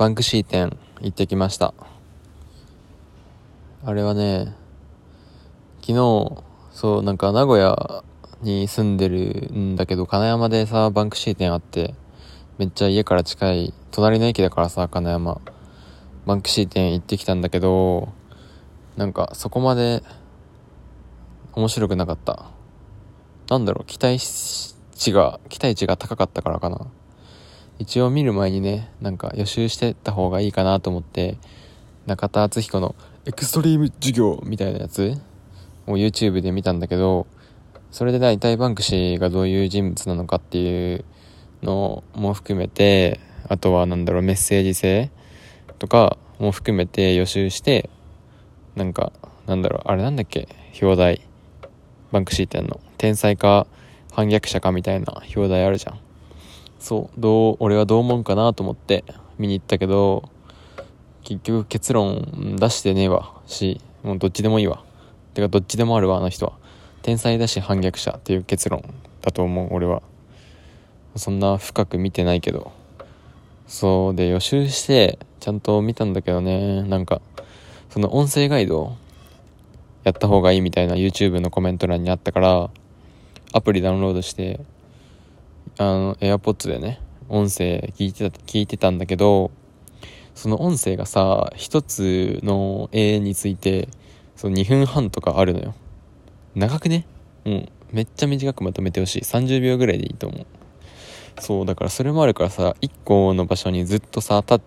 バンクシー店行ってきました。あれはね昨日そうなんか名古屋に住んでるんだけど金山でさバンクシー店あってめっちゃ家から近い隣の駅だからさ金山。バンクシー店行ってきたんだけどなんかそこまで面白くなかった。なんだろう期待値が期待値が高かったからかな。一応見る前にねなんか予習してた方がいいかなと思って中田敦彦のエクストリーム授業みたいなやつを YouTube で見たんだけどそれで大体バンクシーがどういう人物なのかっていうのも含めてあとは何だろうメッセージ性とかも含めて予習してなんかなんだろうあれなんだっけ？表題。バンクシー店の？天才か反逆者かみたいな表題あるじゃん。そうどう俺はどう思うかなと思って見に行ったけど結局結論出してねえわしもうどっちでもいいわ。てかどっちでもあるわあの人は。天才だし反逆者っていう結論だと思う俺は。そんな深く見てないけど。そうで予習してちゃんと見たんだけどねなんかその音声ガイドやった方がいいみたいな YouTube のコメント欄にあったからアプリダウンロードしてあの AirPods でね音声聞いてた聞いてたんだけどその音声がさ一つの絵についてその2分半とかあるのよ。長くね？うんめっちゃ短くまとめてほしい。30秒ぐらいでいいと思う。そうだからそれもあるからさ1個の場所にずっとさ立っ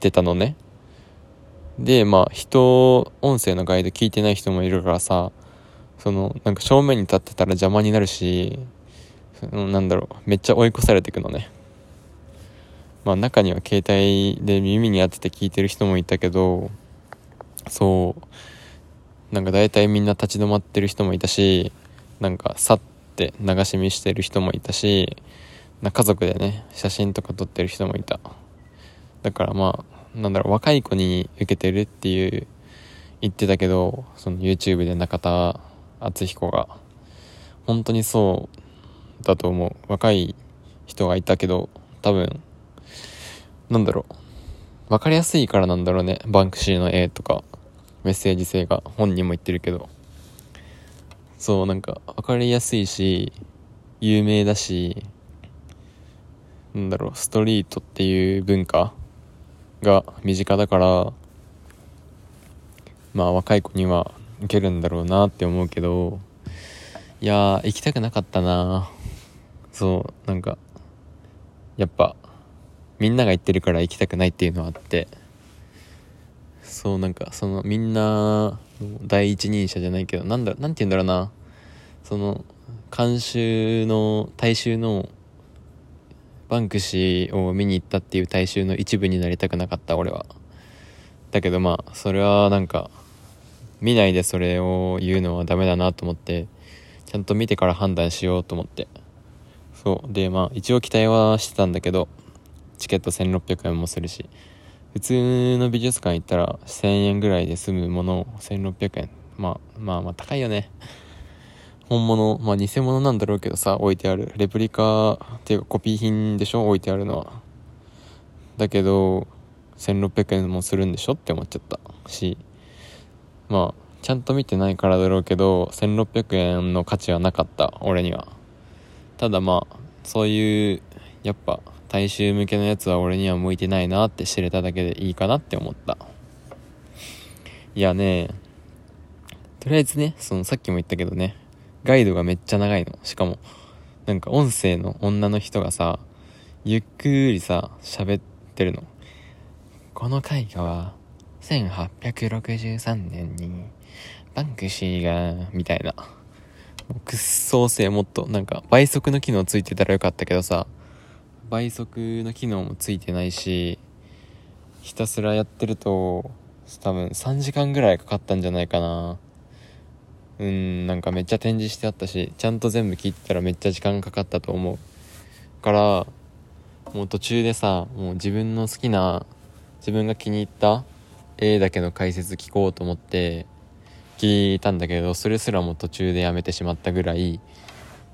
てたのね。でまあ人音声のガイド聞いてない人もいるからさそのなんか正面に立ってたら邪魔になるしなんだろう。めっちゃ追い越されてくのね。まあ中には携帯で耳に当てて聞いてる人もいたけどそうなんか大体みんな立ち止まってる人もいたしなんか去って流し見してる人もいたしな家族でね写真とか撮ってる人もいた。だからまあなんだろう若い子に受けてるっていう言ってたけどその YouTube で中田敦彦が。本当にそうだと思う。若い人がいたけど多分なんだろう。分かりやすいからなんだろうね。バンクシーの絵とかメッセージ性が本人も言ってるけど。そうなんか分かりやすいし有名だしなんだろう。ストリートっていう文化が身近だからまあ若い子には受けるんだろうなって思うけどいや行きたくなかったな。そうなんかやっぱみんなが言ってるから行きたくないっていうのはあってそうなんかそのみんな第一人者じゃないけどなんだなんて言うんだろうな。その監修の大衆のバンクシーを見に行ったっていう大衆の一部になりたくなかった俺は。だけどまあそれはなんか見ないでそれを言うのはダメだなと思ってちゃんと見てから判断しようと思って。そう。でまあ一応期待はしてたんだけどチケット1600円もするし普通の美術館行ったら1000円ぐらいで済むものを1600円。まあまあまあ高いよね。本物まあ偽物なんだろうけどさ置いてある。レプリカっていうかコピー品でしょ？置いてあるのは。だけど1600円もするんでしょって思っちゃった。しまあちゃんと見てないからだろうけど1600円の価値はなかった。俺には。ただまあそういうやっぱ大衆向けのやつは俺には向いてないなって知れただけでいいかなって思った。いやねとりあえずねそのさっきも言ったけどねガイドがめっちゃ長いの。しかもなんか音声の女の人がさゆっくりさ喋ってるの。この絵画は1863年にバンクシーがみたいな。くっそ遅いもっとなんか倍速の機能ついてたらよかったけどさ。倍速の機能もついてないしひたすらやってると多分3時間ぐらいかかったんじゃないかな。うんなんかめっちゃ展示してあったしちゃんと全部聞いてたらめっちゃ時間かかったと思うからもう途中でさもう自分の好きな自分が気に入った絵だけの解説聞こうと思って聞いたんだけどそれすらも途中でやめてしまったぐらい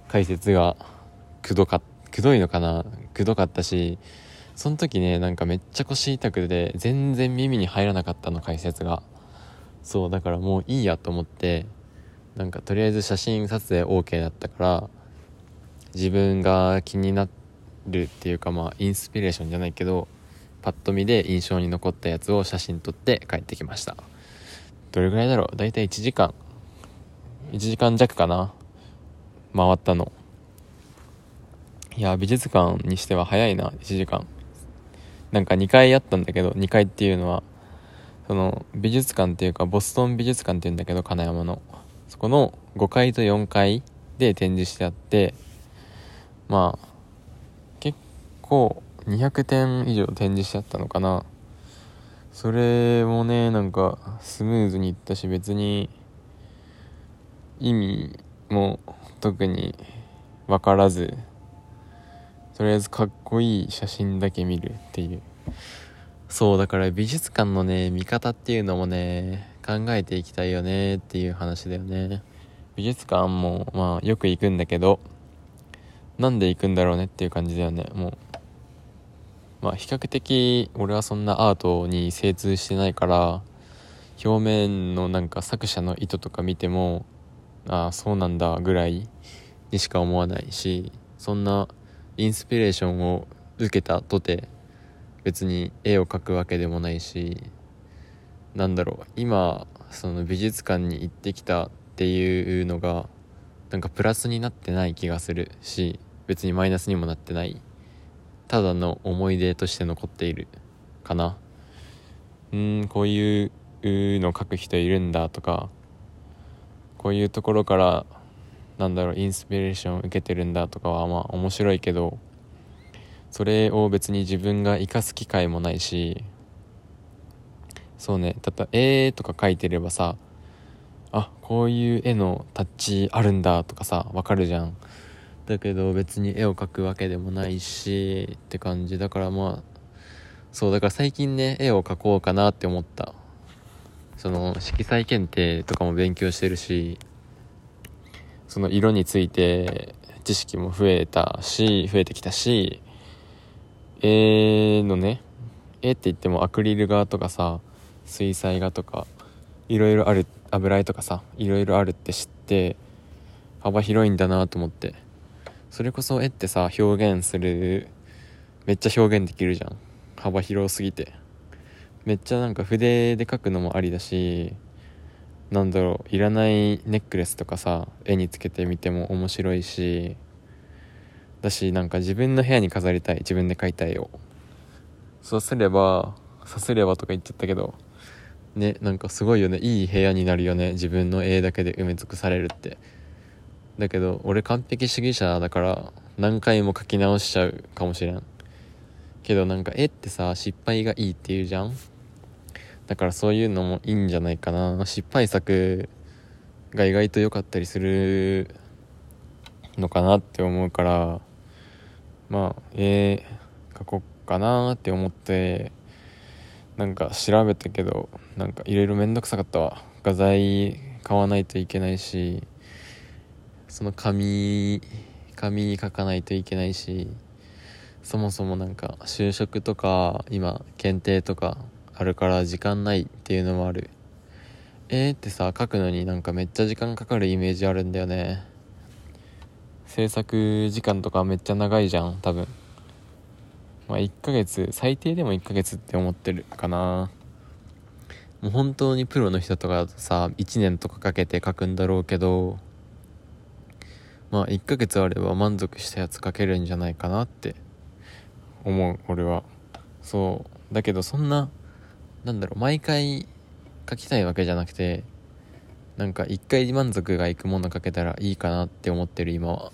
解説がくどかくどいのかな？くどかったしその時ねなんかめっちゃ腰痛くて全然耳に入らなかったの解説が。そうだからもういいやと思ってなんかとりあえず写真撮影 OK だったから自分が気になるっていうかまあインスピレーションじゃないけどパッと見で印象に残ったやつを写真撮って帰ってきました。どれぐらいだろう？だいたい1時間。1時間弱かな。回ったの。いや美術館にしては早いな。1時間。なんか2回やったんだけど2回っていうのはその美術館っていうかボストン美術館っていうんだけど金山の。そこの5階と4階で展示してあってまあ結構200点以上展示してあったのかな。それもねなんかスムーズにいったし別に意味も特に分からずとりあえずかっこいい写真だけ見るっていう。そうだから美術館のね見方っていうのもね考えていきたいよねっていう話だよね。美術館もまあよく行くんだけどなんで行くんだろうねっていう感じだよね。もうまあ比較的俺はそんなアートに精通してないから表面のなんか作者の意図とか見てもああそうなんだぐらいにしか思わないしそんなインスピレーションを受けたとて別に絵を描くわけでもないしなんだろう今その美術館に行ってきたっていうのがなんかプラスになってない気がするし別にマイナスにもなってないただの思い出として残っているかな。うんこういうの書く人いるんだとかこういうところからなんだろうインスピレーションを受けてるんだとかはまあ面白いけどそれを別に自分が生かす機会もないしそうねたった絵とか描いてればさあこういう絵のタッチあるんだとかさわかるじゃん。だけど別に絵を描くわけでもないしって感じ。だからまあそうだから最近ね絵を描こうかなって思った。その色彩検定とかも勉強してるしその色について知識も増えたし増えてきたし絵のね絵って言ってもアクリル画とかさ水彩画とかいろいろある油絵とかさいろいろあるって知って幅広いんだなと思って。それこそ絵ってさ表現するめっちゃ表現できるじゃん。幅広すぎて。めっちゃなんか筆で描くのもありだしなんだろういらないネックレスとかさ絵につけてみても面白いしだしなんか自分の部屋に飾りたい自分で描いた絵を。そうすればさすればとか言っちゃったけどねなんかすごいよね。いい部屋になるよね。自分の絵だけで埋め尽くされるって。だけど俺完璧主義者だから何回も描き直しちゃうかもしれん。けどなんか絵ってさ失敗がいいっていうじゃん？だからそういうのもいいんじゃないかな。失敗作が意外と良かったりするのかなって思うからまあ絵描こうかなって思ってなんか調べたけどなんかいろいろめんどくさかったわ。画材買わないといけないし。その紙紙に書かないといけないしそもそもなんか就職とか今検定とかあるから時間ないっていうのもある。えーってさ書くのになんかめっちゃ時間かかるイメージあるんだよね。制作時間とかめっちゃ長いじゃん多分。まあ1ヶ月最低でも1ヶ月って思ってるかな。もう本当にプロの人とかだとさ1年とかかけて書くんだろうけどまあ1ヶ月あれば満足したやつ書けるんじゃないかなって思う俺は。そう。だけどそんななんだろう毎回書きたいわけじゃなくてなんか1回満足がいくもの書けたらいいかなって思ってる今は。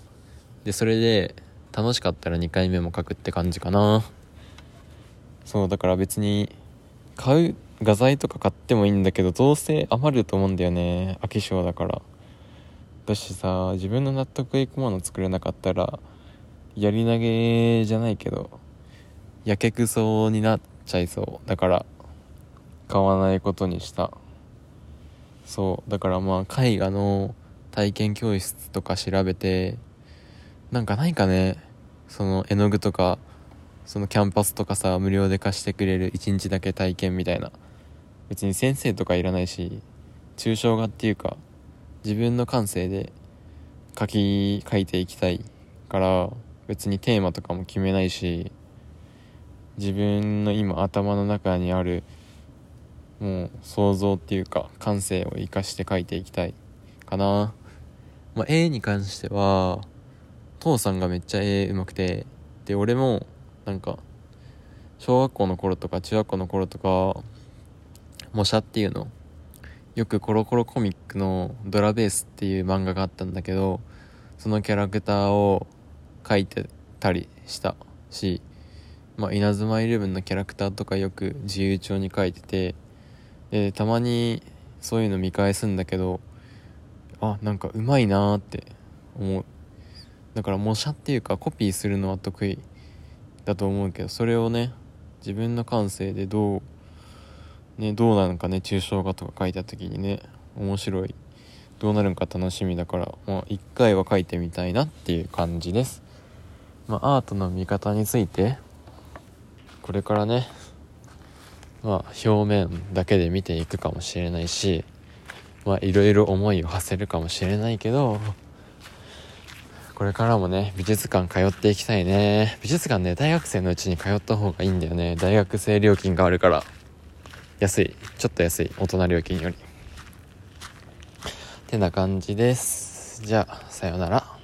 でそれで楽しかったら2回目も書くって感じかな。そうだから別に買う画材とか買ってもいいんだけどどうせ余ると思うんだよね飽き性だから。だしさ自分の納得いくもの作れなかったらやり投げじゃないけどやけくそになっちゃいそう。だから買わないことにした。そう。だからまあ絵画の体験教室とか調べてなんかないかね。その絵の具とかそのキャンパスとかさ無料で貸してくれる1日だけ体験みたいな。別に先生とかいらないし抽象画っていうか自分の感性で書き書いていきたいから別にテーマとかも決めないし自分の今頭の中にあるもう想像っていうか感性を生かして書いていきたいかな。まあ絵に関しては父さんがめっちゃ絵上手くてで俺もなんか小学校の頃とか中学校の頃とか模写っていうのよくコロコロコミックのドラベースっていう漫画があったんだけどそのキャラクターを描いてたりしたしまあ、稲妻イレブンのキャラクターとかよく自由帳に書いててでたまにそういうの見返すんだけどあなんかうまいなーって思う。だから模写っていうかコピーするのは得意だと思うけどそれをね自分の感性でどうねどうなのかね抽象画とか書いた時にね面白い。どうなるんか楽しみだからまあ一回は書いてみたいなっていう感じです。まあアートの見方についてこれからねまあ表面だけで見ていくかもしれないしまあいろいろ思いを馳せるかもしれないけどこれからもね美術館通っていきたいね。美術館ね大学生のうちに通った方がいいんだよね。大学生料金があるから。安い。ちょっと安い。大人料金より。てな感じです。じゃあさようなら。